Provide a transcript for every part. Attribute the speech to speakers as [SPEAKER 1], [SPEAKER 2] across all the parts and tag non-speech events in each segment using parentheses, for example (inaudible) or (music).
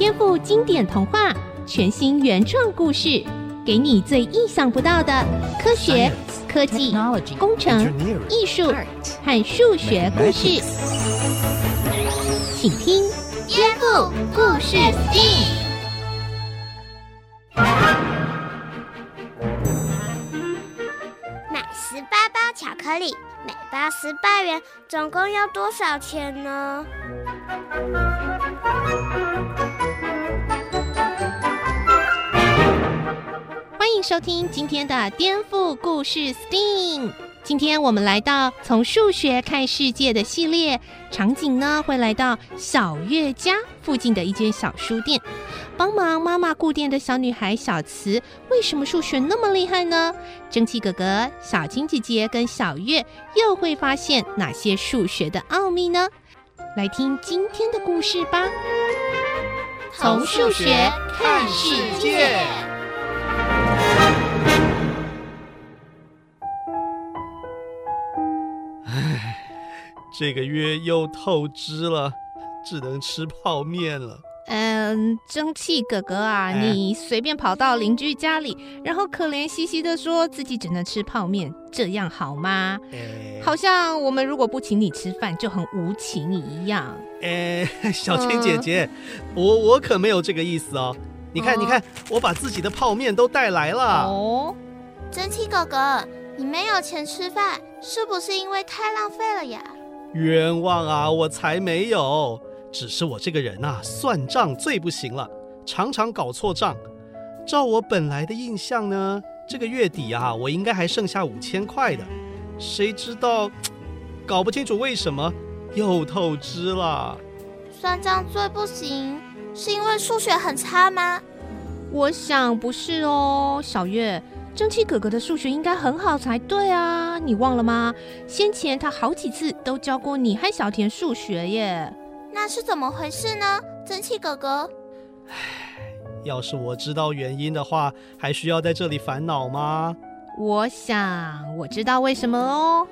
[SPEAKER 1] 颠覆经典童话，全新原创故事，给你最意想不到的科学、科技、工程、艺术和数学故事。请听《颠覆故事 STEAM》。
[SPEAKER 2] 买十八包巧克力，每包十八元，总共要多少钱呢？
[SPEAKER 1] 欢迎收听今天的颠覆故事 STEAM。今天我们来到从数学看世界的系列，场景呢会来到小月家附近的一间小书店，帮忙妈妈顾店的小女孩小慈，为什么数学那么厉害呢？蒸汽哥哥、小青姐姐跟小月又会发现哪些数学的奥秘呢？来听今天的故事吧。从数学看世界。
[SPEAKER 3] 这个月又透支了，只能吃泡面了。
[SPEAKER 1] 嗯，蒸汽哥哥啊，哎、你随便跑到邻居家里，然后可怜兮兮的说自己只能吃泡面，这样好吗？哎、好像我们如果不请你吃饭就很无情一样。
[SPEAKER 3] 哎，(laughs) 小青姐姐，嗯、我我可没有这个意思哦。你看，哦、你看，我把自己的泡面都带来了。哦，
[SPEAKER 2] 蒸汽哥哥，你没有钱吃饭，是不是因为太浪费了呀？
[SPEAKER 3] 冤枉啊！我才没有，只是我这个人啊，算账最不行了，常常搞错账。照我本来的印象呢，这个月底啊，我应该还剩下五千块的，谁知道，搞不清楚为什么又透支了。
[SPEAKER 2] 算账最不行，是因为数学很差吗？
[SPEAKER 1] 我想不是哦，小月。蒸汽哥哥的数学应该很好才对啊，你忘了吗？先前他好几次都教过你和小田数学耶。
[SPEAKER 2] 那是怎么回事呢？蒸汽哥哥。
[SPEAKER 3] 唉，要是我知道原因的话，还需要在这里烦恼吗？
[SPEAKER 1] 我想我知道为什么哦。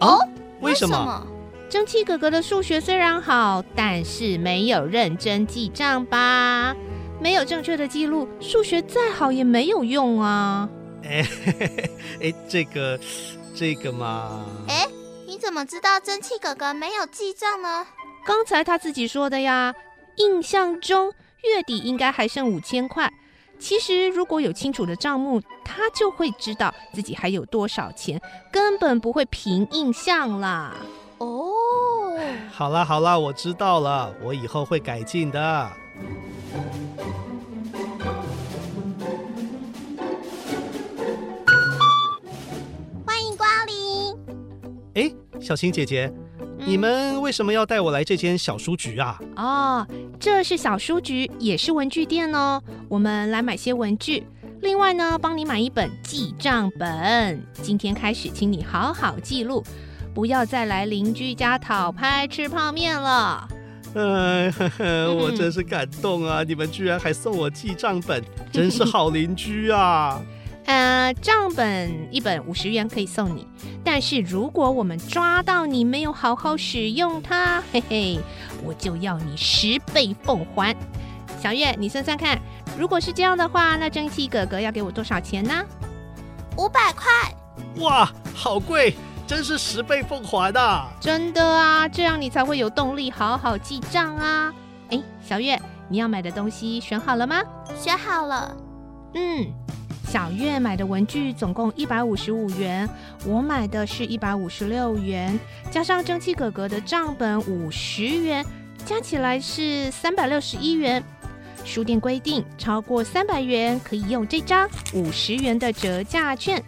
[SPEAKER 3] 哦？为什么？为什么？
[SPEAKER 1] 蒸汽哥哥的数学虽然好，但是没有认真记账吧？没有正确的记录，数学再好也没有用啊。
[SPEAKER 3] 哎，哎，这个，这个嘛。
[SPEAKER 2] 哎，你怎么知道蒸汽哥哥没有记账呢？
[SPEAKER 1] 刚才他自己说的呀。印象中月底应该还剩五千块。其实如果有清楚的账目，他就会知道自己还有多少钱，根本不会凭印象啦。
[SPEAKER 2] 哦，
[SPEAKER 3] 好啦好啦，我知道了，我以后会改进的。哎，小青姐姐，嗯、你们为什么要带我来这间小书局啊？
[SPEAKER 1] 哦，这是小书局，也是文具店哦。我们来买些文具，另外呢，帮你买一本记账本。今天开始，请你好好记录，不要再来邻居家讨拍吃泡面了。
[SPEAKER 3] 哎，呵呵，我真是感动啊！嗯、你们居然还送我记账本，真是好邻居啊！
[SPEAKER 1] 呃，账本一本五十元可以送你，但是如果我们抓到你没有好好使用它，嘿嘿，我就要你十倍奉还。小月，你算算看，如果是这样的话，那蒸汽哥哥要给我多少钱呢？
[SPEAKER 2] 五百块。
[SPEAKER 3] 哇，好贵，真是十倍奉还啊！
[SPEAKER 1] 真的啊，这样你才会有动力好好记账啊。哎，小月，你要买的东西选好了吗？
[SPEAKER 2] 选好了。
[SPEAKER 1] 嗯。小月买的文具总共一百五十五元，我买的是一百五十六元，加上蒸汽哥哥的账本五十元，加起来是三百六十一元。书店规定，超过三百元可以用这张五十元的折价券。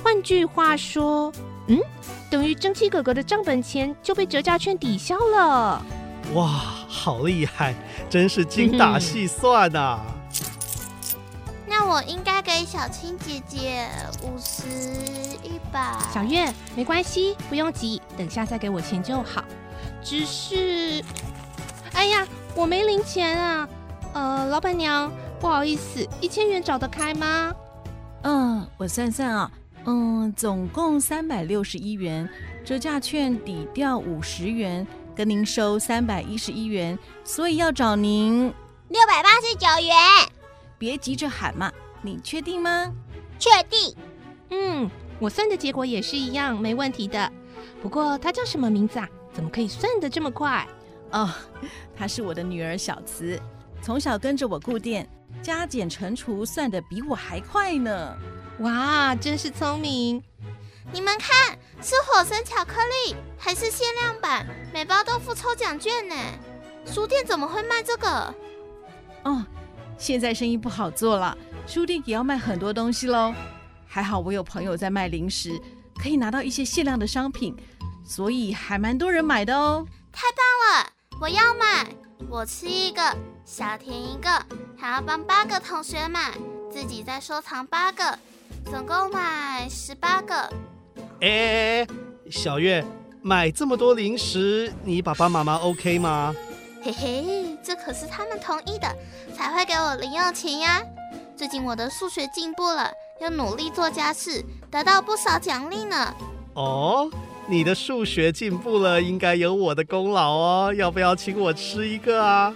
[SPEAKER 1] 换句话说，嗯，等于蒸汽哥哥的账本钱就被折价券抵消了。
[SPEAKER 3] 哇，好厉害，真是精打细算呐、啊！
[SPEAKER 2] 那我应该给小青姐姐五十一百。
[SPEAKER 1] 小月，没关系，不用急，等下再给我钱就好。只是，哎呀，我没零钱啊。呃，老板娘，不好意思，一千元找得开吗？
[SPEAKER 4] 嗯，我算算啊，嗯，总共三百六十一元，折价券抵掉五十元，跟您收三百一十一元，所以要找您
[SPEAKER 5] 六百八十九元。
[SPEAKER 4] 别急着喊嘛，你确定吗？
[SPEAKER 5] 确定。
[SPEAKER 1] 嗯，我算的结果也是一样，没问题的。不过她叫什么名字啊？怎么可以算得这么快？
[SPEAKER 4] 哦，她是我的女儿小慈，从小跟着我顾店，加减乘除算得比我还快呢。
[SPEAKER 1] 哇，真是聪明！
[SPEAKER 2] 你们看，是火山巧克力，还是限量版？每包豆腐抽奖券呢？书店怎么会卖这个？
[SPEAKER 4] 哦，现在生意不好做了，书店也要卖很多东西喽。还好我有朋友在卖零食，可以拿到一些限量的商品，所以还蛮多人买的哦。
[SPEAKER 2] 太棒了，我要买！我吃一个，小甜一个，还要帮八个同学买，自己再收藏八个，总共买十八个。
[SPEAKER 3] 哎，小月，买这么多零食，你爸爸妈妈 OK 吗？
[SPEAKER 2] 嘿嘿，这可是他们同意的，才会给我零用钱呀。最近我的数学进步了，又努力做家事，得到不少奖励呢。
[SPEAKER 3] 哦，你的数学进步了，应该有我的功劳哦。要不要请我吃一个啊？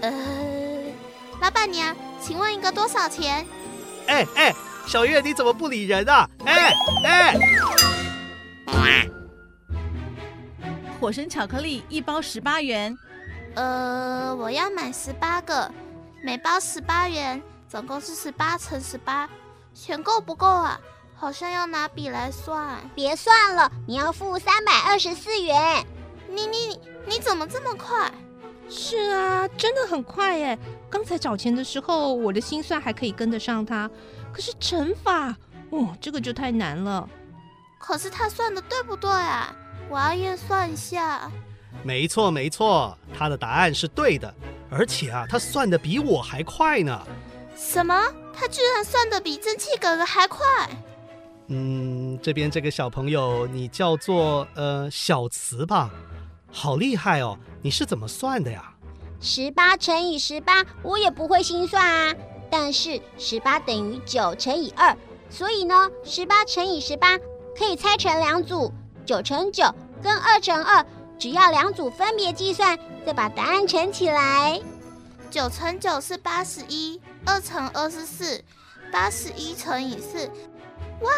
[SPEAKER 2] 呃，老板娘，请问一个多少钱？
[SPEAKER 3] 哎哎，小月，你怎么不理人啊？哎哎。
[SPEAKER 4] 火神巧克力一包十八元，
[SPEAKER 2] 呃，我要买十八个，每包十八元，总共是十八乘十八，钱够不够啊？好像要拿笔来算。
[SPEAKER 5] 别算了，你要付三百二十四元。
[SPEAKER 2] 你你你你怎么这么快？
[SPEAKER 1] 是啊，真的很快耶！刚才找钱的时候，我的心算还可以跟得上他，可是乘法，哦，这个就太难了。
[SPEAKER 2] 可是他算的对不对啊？我要验算一下。
[SPEAKER 3] 没错没错，他的答案是对的，而且啊，他算的比我还快呢。
[SPEAKER 2] 什么？他居然算的比蒸汽哥哥还快？
[SPEAKER 3] 嗯，这边这个小朋友，你叫做呃小慈吧？好厉害哦！你是怎么算的呀？
[SPEAKER 5] 十八乘以十八，我也不会心算啊。但是十八等于九乘以二，所以呢，十八乘以十八。可以拆成两组，九乘九跟二乘二，只要两组分别计算，再把答案乘起来。
[SPEAKER 2] 九乘九是八十一，二乘二是四，八十一乘以四，哇，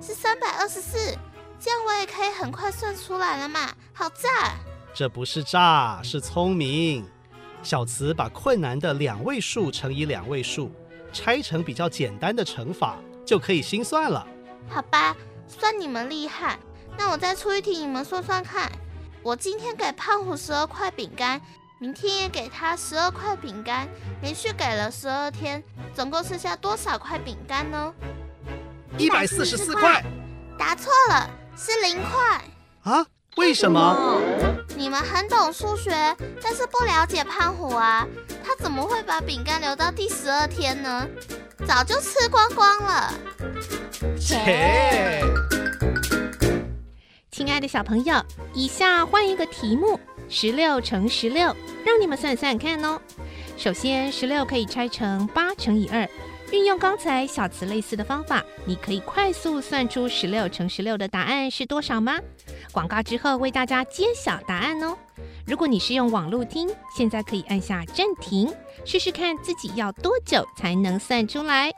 [SPEAKER 2] 是三百二十四。这样我也可以很快算出来了嘛，好炸！
[SPEAKER 3] 这不是炸，是聪明。小慈把困难的两位数乘以两位数，拆成比较简单的乘法，就可以心算了。
[SPEAKER 2] 好吧。算你们厉害，那我再出一题，你们算算看。我今天给胖虎十二块饼干，明天也给他十二块饼干，连续给了十二天，总共剩下多少块饼干呢？
[SPEAKER 3] 一百四十四块。
[SPEAKER 2] 答错了，是零块。
[SPEAKER 3] 啊？为什么？
[SPEAKER 2] 你们很懂数学，但是不了解胖虎啊。他怎么会把饼干留到第十二天呢？早就吃光光了。
[SPEAKER 3] 切！
[SPEAKER 1] 亲爱的小朋友，以下换一个题目：十六乘十六，让你们算算看哦。首先，十六可以拆成八乘以二，运用刚才小慈类似的方法，你可以快速算出十六乘十六的答案是多少吗？广告之后为大家揭晓答案哦。如果你是用网络听，现在可以按下暂停，试试看自己要多久才能算出来。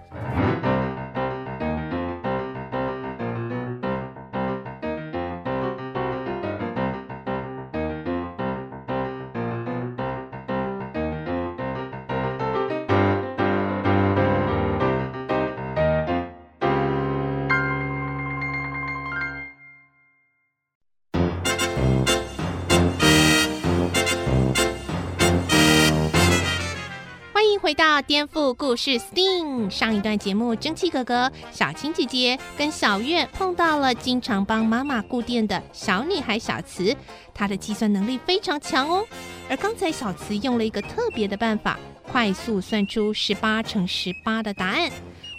[SPEAKER 1] 回到颠覆故事 STEAM，上一段节目，蒸汽哥哥、小青姐姐跟小月碰到了经常帮妈妈顾店的小女孩小慈，她的计算能力非常强哦。而刚才小慈用了一个特别的办法，快速算出十八乘十八的答案。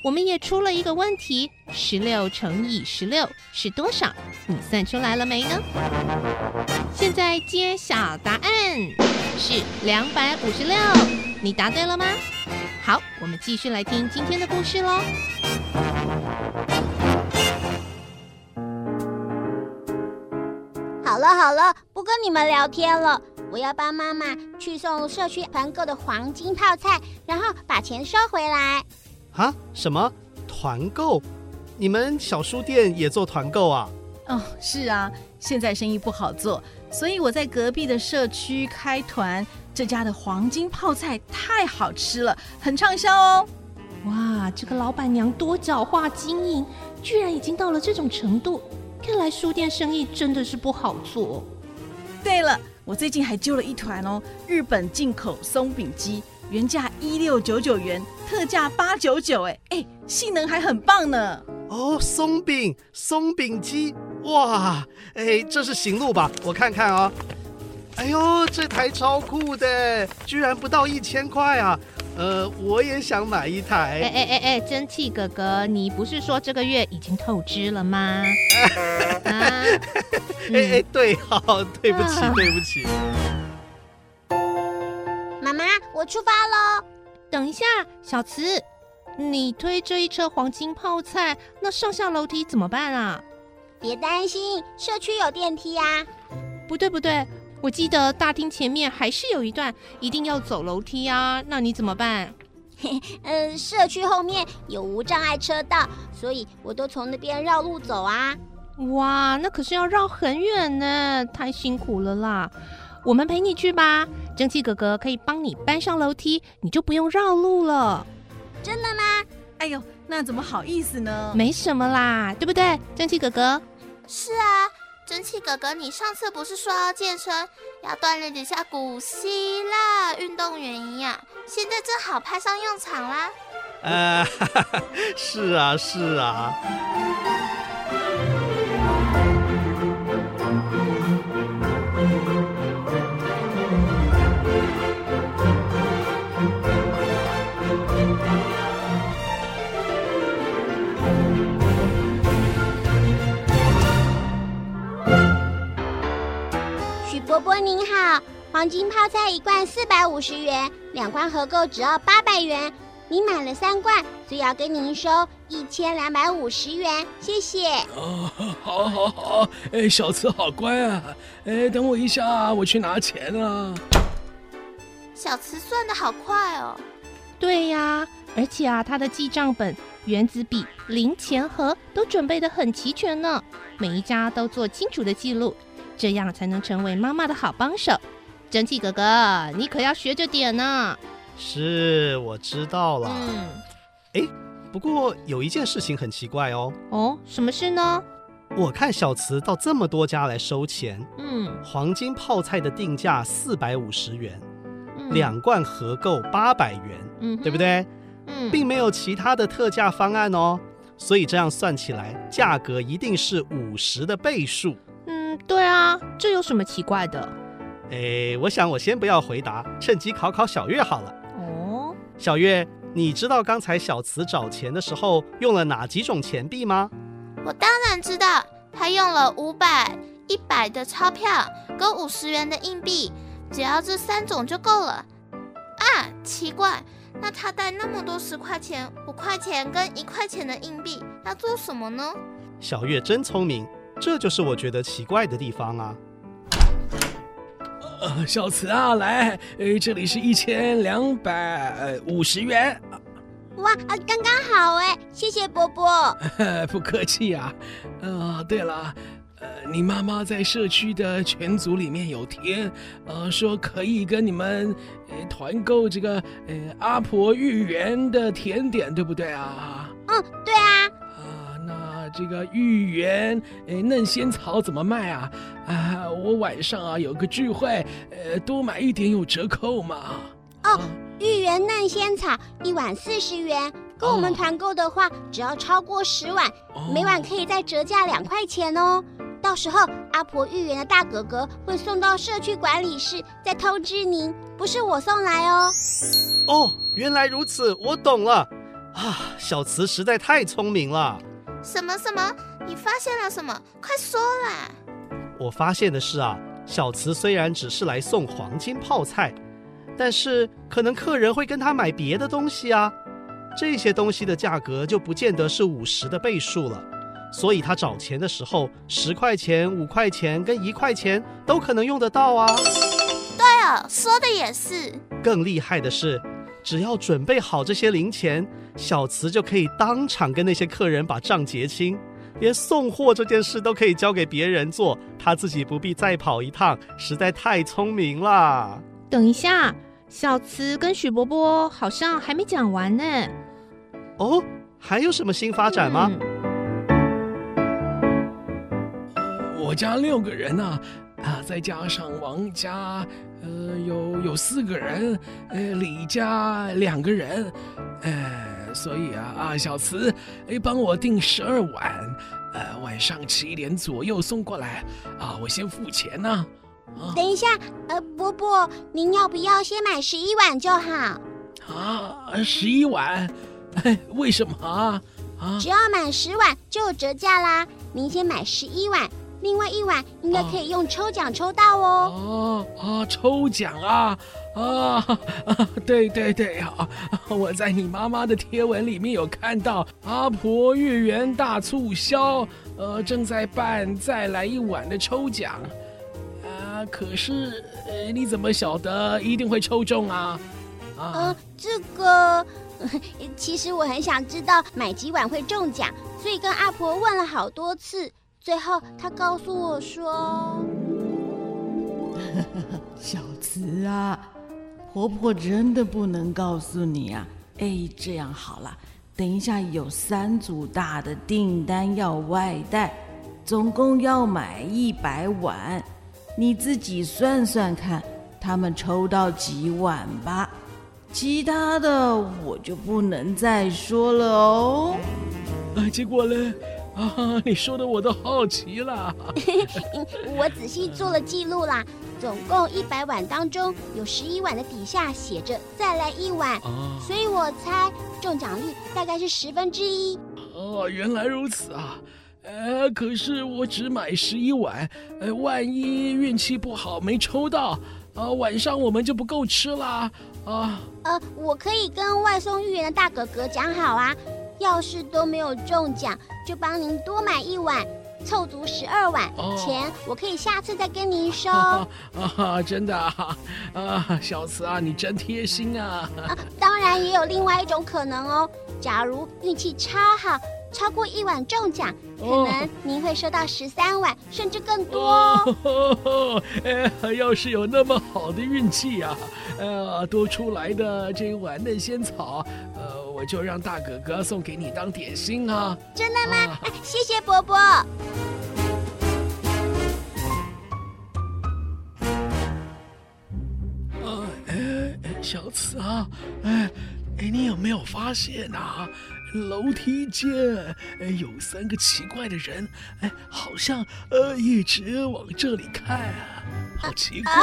[SPEAKER 1] 我们也出了一个问题：十六乘以十六是多少？你算出来了没呢？现在揭晓答案是两百五十六。你答对了吗？好，我们继续来听今天的故事喽。
[SPEAKER 5] 好了好了，不跟你们聊天了。我要帮妈妈去送社区团购的黄金泡菜，然后把钱收回来。
[SPEAKER 3] 啊？什么团购？你们小书店也做团购啊？
[SPEAKER 4] 哦，是啊，现在生意不好做，所以我在隔壁的社区开团。这家的黄金泡菜太好吃了，很畅销哦。
[SPEAKER 1] 哇，这个老板娘多角化经营，居然已经到了这种程度。看来书店生意真的是不好做。
[SPEAKER 4] 对了，我最近还揪了一团哦，日本进口松饼机，原价一六九九元，特价八九九，哎哎，性能还很棒呢。
[SPEAKER 3] 哦，松饼松饼机，哇，哎，这是行路吧？我看看啊、哦。哎呦，这台超酷的，居然不到一千块啊！呃，我也想买一台。
[SPEAKER 1] 哎哎哎哎，蒸汽哥哥，你不是说这个月已经透支了吗？(laughs)
[SPEAKER 3] 啊，哎哎，对，好，对不起，对不起。
[SPEAKER 5] 妈妈，我出发喽！
[SPEAKER 1] 等一下，小慈，你推这一车黄金泡菜，那上下楼梯怎么办啊？
[SPEAKER 5] 别担心，社区有电梯呀。
[SPEAKER 1] 不对，不对。我记得大厅前面还是有一段一定要走楼梯啊，那你怎么办？
[SPEAKER 5] 嗯，(laughs) 社区后面有无障碍车道，所以我都从那边绕路走啊。
[SPEAKER 1] 哇，那可是要绕很远呢，太辛苦了啦。我们陪你去吧，蒸汽哥哥可以帮你搬上楼梯，你就不用绕路了。
[SPEAKER 5] 真的吗？
[SPEAKER 4] 哎呦，那怎么好意思呢？
[SPEAKER 1] 没什么啦，对不对，蒸汽哥哥？
[SPEAKER 2] 是啊。蒸汽哥哥，你上次不是说要健身，要锻炼一下古希腊运动员一样？现在正好派上用场啦！
[SPEAKER 3] 呃，(laughs) 是啊，是啊。
[SPEAKER 5] 伯伯您好，黄金泡菜一罐四百五十元，两罐合购只要八百元。您买了三罐，所以要跟您收一千两百五十元，谢谢。
[SPEAKER 6] 哦，好，好，好，哎，小慈好乖啊，哎，等我一下，我去拿钱啊。
[SPEAKER 2] 小慈算的好快哦。
[SPEAKER 1] 对呀，而且啊，他的记账本、原子笔、零钱盒都准备的很齐全呢，每一家都做清楚的记录。这样才能成为妈妈的好帮手，蒸汽哥哥，你可要学着点呢。
[SPEAKER 3] 是，我知道了。嗯，哎，不过有一件事情很奇怪哦。
[SPEAKER 1] 哦，什么事呢？
[SPEAKER 3] 我看小慈到这么多家来收钱，
[SPEAKER 1] 嗯，
[SPEAKER 3] 黄金泡菜的定价四百五十元，
[SPEAKER 1] 嗯，
[SPEAKER 3] 两罐合购八百元，
[SPEAKER 1] 嗯，
[SPEAKER 3] 对不对？
[SPEAKER 1] 嗯，
[SPEAKER 3] 并没有其他的特价方案哦，所以这样算起来，价格一定是五十的倍数。
[SPEAKER 1] 对啊，这有什么奇怪的？
[SPEAKER 3] 哎，我想我先不要回答，趁机考考小月好了。
[SPEAKER 1] 哦，
[SPEAKER 3] 小月，你知道刚才小慈找钱的时候用了哪几种钱币吗？
[SPEAKER 2] 我当然知道，他用了五百、一百的钞票跟五十元的硬币，只要这三种就够了。啊，奇怪，那他带那么多十块钱、五块钱跟一块钱的硬币要做什么呢？
[SPEAKER 3] 小月真聪明。这就是我觉得奇怪的地方啊！
[SPEAKER 6] 呃，小慈啊，来，呃，这里是一千两百五十元。
[SPEAKER 5] 哇，啊，刚刚好哎，谢谢伯伯。(laughs)
[SPEAKER 6] 不客气啊。呃，对了，呃，你妈妈在社区的群组里面有贴，呃，说可以跟你们呃团购这个呃阿婆芋圆的甜点，对不对啊？
[SPEAKER 5] 嗯，对啊。
[SPEAKER 6] 这个芋圆，哎，嫩仙草怎么卖啊？啊，我晚上啊有个聚会，呃，多买一点有折扣嘛。
[SPEAKER 5] 哦，芋圆嫩仙草一碗四十元，跟我们团购的话，哦、只要超过十碗，哦、每碗可以再折价两块钱哦。到时候阿婆芋圆的大哥哥会送到社区管理室，再通知您，不是我送来哦。
[SPEAKER 3] 哦，原来如此，我懂了。啊，小慈实在太聪明了。
[SPEAKER 2] 什么什么？你发现了什么？快说啦！
[SPEAKER 3] 我发现的是啊，小慈虽然只是来送黄金泡菜，但是可能客人会跟他买别的东西啊，这些东西的价格就不见得是五十的倍数了，所以他找钱的时候，十块钱、五块钱跟一块钱都可能用得到啊。
[SPEAKER 2] 对，哦，说的也是。
[SPEAKER 3] 更厉害的是，只要准备好这些零钱，小慈就可以当场跟那些客人把账结清，连送货这件事都可以交给别人做，他自己不必再跑一趟，实在太聪明了。
[SPEAKER 1] 等一下，小慈跟许伯伯好像还没讲完呢。
[SPEAKER 3] 哦，还有什么新发展吗？
[SPEAKER 1] 嗯
[SPEAKER 6] 我家六个人呢，啊，啊，再加上王家，呃，有有四个人，呃，李家两个人，呃，所以啊啊，小慈，哎，帮我订十二碗，呃，晚上七点左右送过来，啊，我先付钱呢。啊，
[SPEAKER 5] 等一下，呃，伯伯，您要不要先买十一碗就好？
[SPEAKER 6] 啊，十一碗，哎，为什么啊？啊，
[SPEAKER 5] 只要满十碗就有折价啦，您先买十一碗。另外一碗应该可以用抽奖抽到
[SPEAKER 6] 哦。啊啊，抽奖啊啊啊！对对对啊！我在你妈妈的贴文里面有看到阿婆月圆大促销，呃，正在办再来一碗的抽奖。啊，可是呃，你怎么晓得一定会抽中啊？啊，
[SPEAKER 5] 呃，这个其实我很想知道买几碗会中奖，所以跟阿婆问了好多次。最后，他告诉我说：“ (laughs)
[SPEAKER 4] 小慈啊，婆婆真的不能告诉你啊。哎，这样好了，等一下有三组大的订单要外带，总共要买一百碗，你自己算算看，他们抽到几碗吧。其他的我就不能再说了哦。
[SPEAKER 6] 啊，结果呢？”啊，(laughs) 你说的我都好奇了。(laughs)
[SPEAKER 5] 我仔细做了记录啦，总共一百碗当中，有十一碗的底下写着“再来一碗”，啊，所以我猜中奖率大概是十分之一。
[SPEAKER 6] 哦，原来如此啊！呃，可是我只买十一碗，呃，万一运气不好没抽到，呃，晚上我们就不够吃啦。啊，
[SPEAKER 5] 呃，我可以跟外送预言的大哥哥讲好啊。要是都没有中奖，就帮您多买一碗，凑足十二碗。哦、钱我可以下次再跟您收。啊，(laughs)
[SPEAKER 6] 啊，真的啊，啊，小慈啊，你真贴心啊，啊！
[SPEAKER 5] 当然也有另外一种可能哦，假如运气超好，超过一碗中奖，可能您会收到十三碗，甚至更多。
[SPEAKER 6] 哦，哎，要是有那么好的运气啊，呃，多出来的这一碗嫩仙草，呃。我就让大哥哥送给你当点心啊！
[SPEAKER 5] 真的吗？啊、谢谢伯伯。
[SPEAKER 6] 哎，小慈啊，哎哎，你有没有发现啊？楼梯间哎有三个奇怪的人，哎，好像呃一直往这里看啊。好奇怪，啊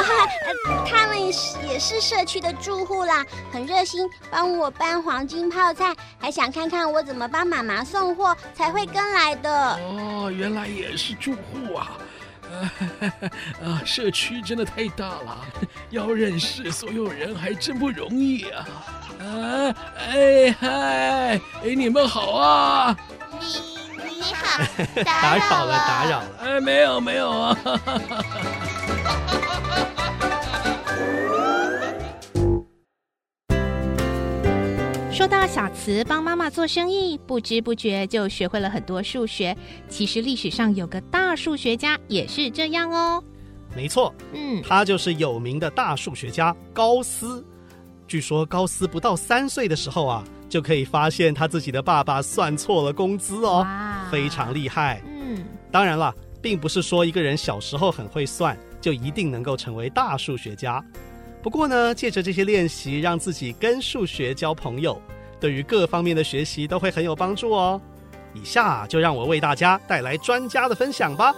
[SPEAKER 5] 啊，(laughs) 他们也是社区的住户啦，很热心，帮我搬黄金泡菜，还想看看我怎么帮妈妈送货，才会跟来的。
[SPEAKER 6] 哦，原来也是住户啊！(laughs) 啊，社区真的太大了，(laughs) 要认识所有人还真不容易啊！啊，哎嗨，哎你们好啊！
[SPEAKER 2] 你你好，(laughs)
[SPEAKER 3] 打扰了，打扰了。
[SPEAKER 6] 哎，没有没有啊。
[SPEAKER 1] 说到小慈帮妈妈做生意，不知不觉就学会了很多数学。其实历史上有个大数学家也是这样哦。
[SPEAKER 3] 没错，嗯，他就是有名的大数学家高斯。据说高斯不到三岁的时候啊，就可以发现他自己的爸爸算错了工资哦，非常厉害。嗯，当然了，并不是说一个人小时候很会算，就一定能够成为大数学家。不过呢，借着这些练习，让自己跟数学交朋友，对于各方面的学习都会很有帮助哦。以下就让我为大家带来专家的分享吧。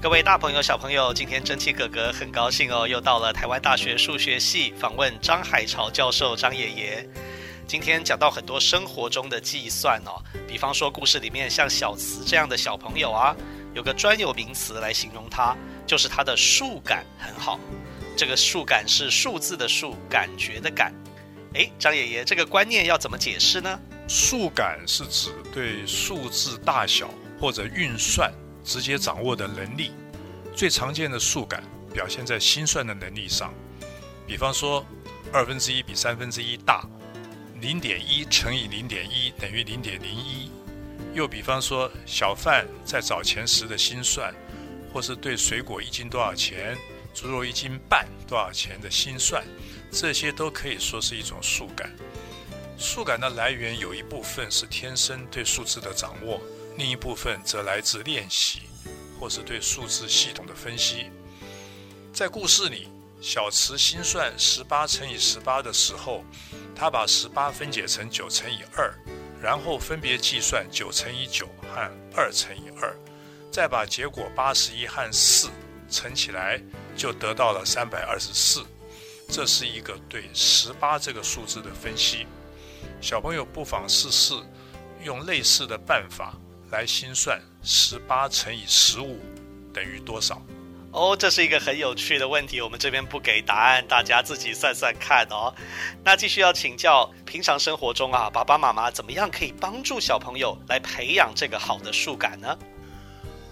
[SPEAKER 3] 各位大朋友、小朋友，今天真气哥哥很高兴哦，又到了台湾大学数学系访问张海潮教授张爷爷。今天讲到很多生活中的计算哦，比方说故事里面像小慈这样的小朋友啊。有个专有名词来形容它，就是它的数感很好。这个数感是数字的数，感觉的感。哎，张爷爷，这个观念要怎么解释呢？
[SPEAKER 7] 数感是指对数字大小或者运算直接掌握的能力。最常见的数感表现在心算的能力上，比方说二分之一比三分之一大，零点一乘以零点一等于零点零一。又比方说小贩在找钱时的心算，或是对水果一斤多少钱，猪肉一斤半多少钱的心算，这些都可以说是一种数感。数感的来源有一部分是天生对数字的掌握，另一部分则来自练习。或是对数字系统的分析，在故事里，小池心算十八乘以十八的时候，他把十八分解成九乘以二，然后分别计算九乘以九和二乘以二，再把结果八十一和四乘起来，就得到了三百二十四。这是一个对十八这个数字的分析。小朋友不妨试试用类似的办法。来心算十八乘以十五等于多少？
[SPEAKER 8] 哦，这是一个很有趣的问题。我们这边不给答案，大家自己算算看哦。那继续要请教，平常生活中啊，爸爸妈妈怎么样可以帮助小朋友来培养这个好的数感呢？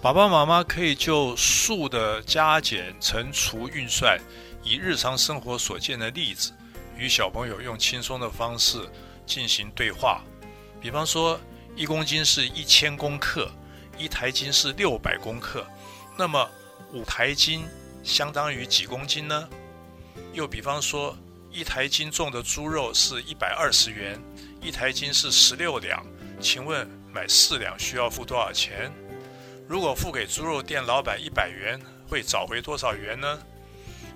[SPEAKER 7] 爸爸妈妈可以就数的加减、乘除、运算，以日常生活所见的例子，与小朋友用轻松的方式进行对话。比方说。一公斤是一千公克，一台斤是六百公克，那么五台斤相当于几公斤呢？又比方说，一台斤重的猪肉是一百二十元，一台斤是十六两，请问买四两需要付多少钱？如果付给猪肉店老板一百元，会找回多少元呢？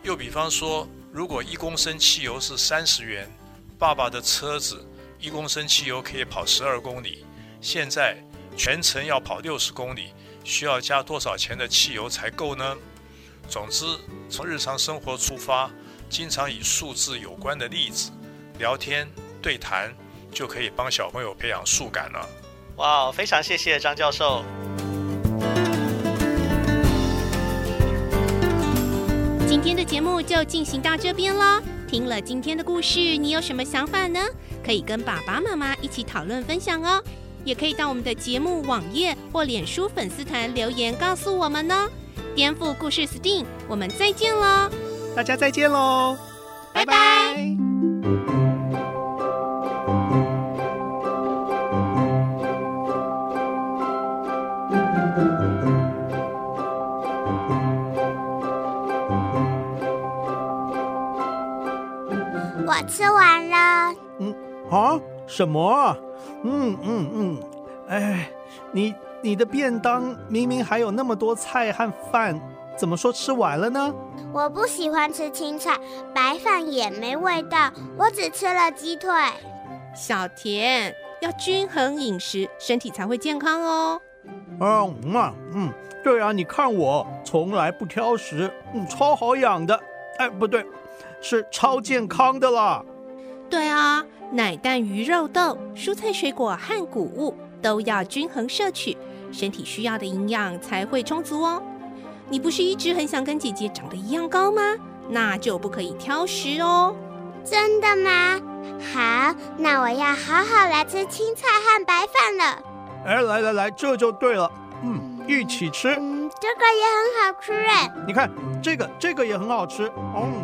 [SPEAKER 7] 又比方说，如果一公升汽油是三十元，爸爸的车子一公升汽油可以跑十二公里。现在全程要跑六十公里，需要加多少钱的汽油才够呢？总之，从日常生活出发，经常以数字有关的例子聊天对谈，就可以帮小朋友培养数感了。
[SPEAKER 8] 哇，非常谢谢张教授。
[SPEAKER 1] 今天的节目就进行到这边了。听了今天的故事，你有什么想法呢？可以跟爸爸妈妈一起讨论分享哦。也可以到我们的节目网页或脸书粉丝团留言告诉我们哦。颠覆故事 STEAM，我们再见喽！
[SPEAKER 3] 大家再见喽！
[SPEAKER 1] 拜拜。
[SPEAKER 2] 我吃完了。
[SPEAKER 3] 嗯，啊？什么？嗯嗯嗯，哎，你你的便当明明还有那么多菜和饭，怎么说吃完了呢？
[SPEAKER 2] 我不喜欢吃青菜，白饭也没味道，我只吃了鸡腿。
[SPEAKER 1] 小田要均衡饮食，身体才会健康哦。
[SPEAKER 3] 嗯嗯嗯，对啊，你看我从来不挑食，嗯，超好养的。哎，不对，是超健康的啦。
[SPEAKER 1] 对啊。奶、蛋、鱼、肉、豆、蔬菜、水果和谷物都要均衡摄取，身体需要的营养才会充足哦。你不是一直很想跟姐姐长得一样高吗？那就不可以挑食哦。
[SPEAKER 2] 真的吗？好，那我要好好来吃青菜和白饭了。
[SPEAKER 3] 哎，来来来，这就对了。嗯，一起吃。
[SPEAKER 2] 嗯，这个也很好吃哎。
[SPEAKER 3] 你看，这个这个也很好吃。嗯。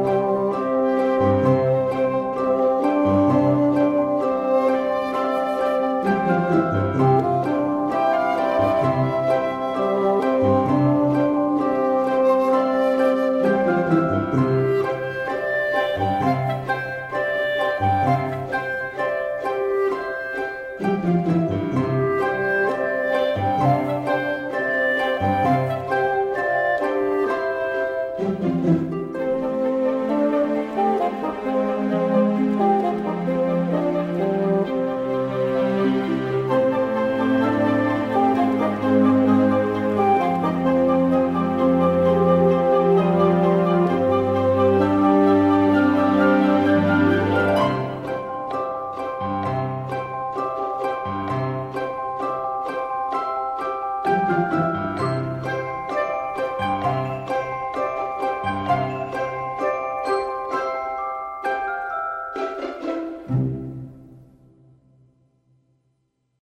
[SPEAKER 9] Música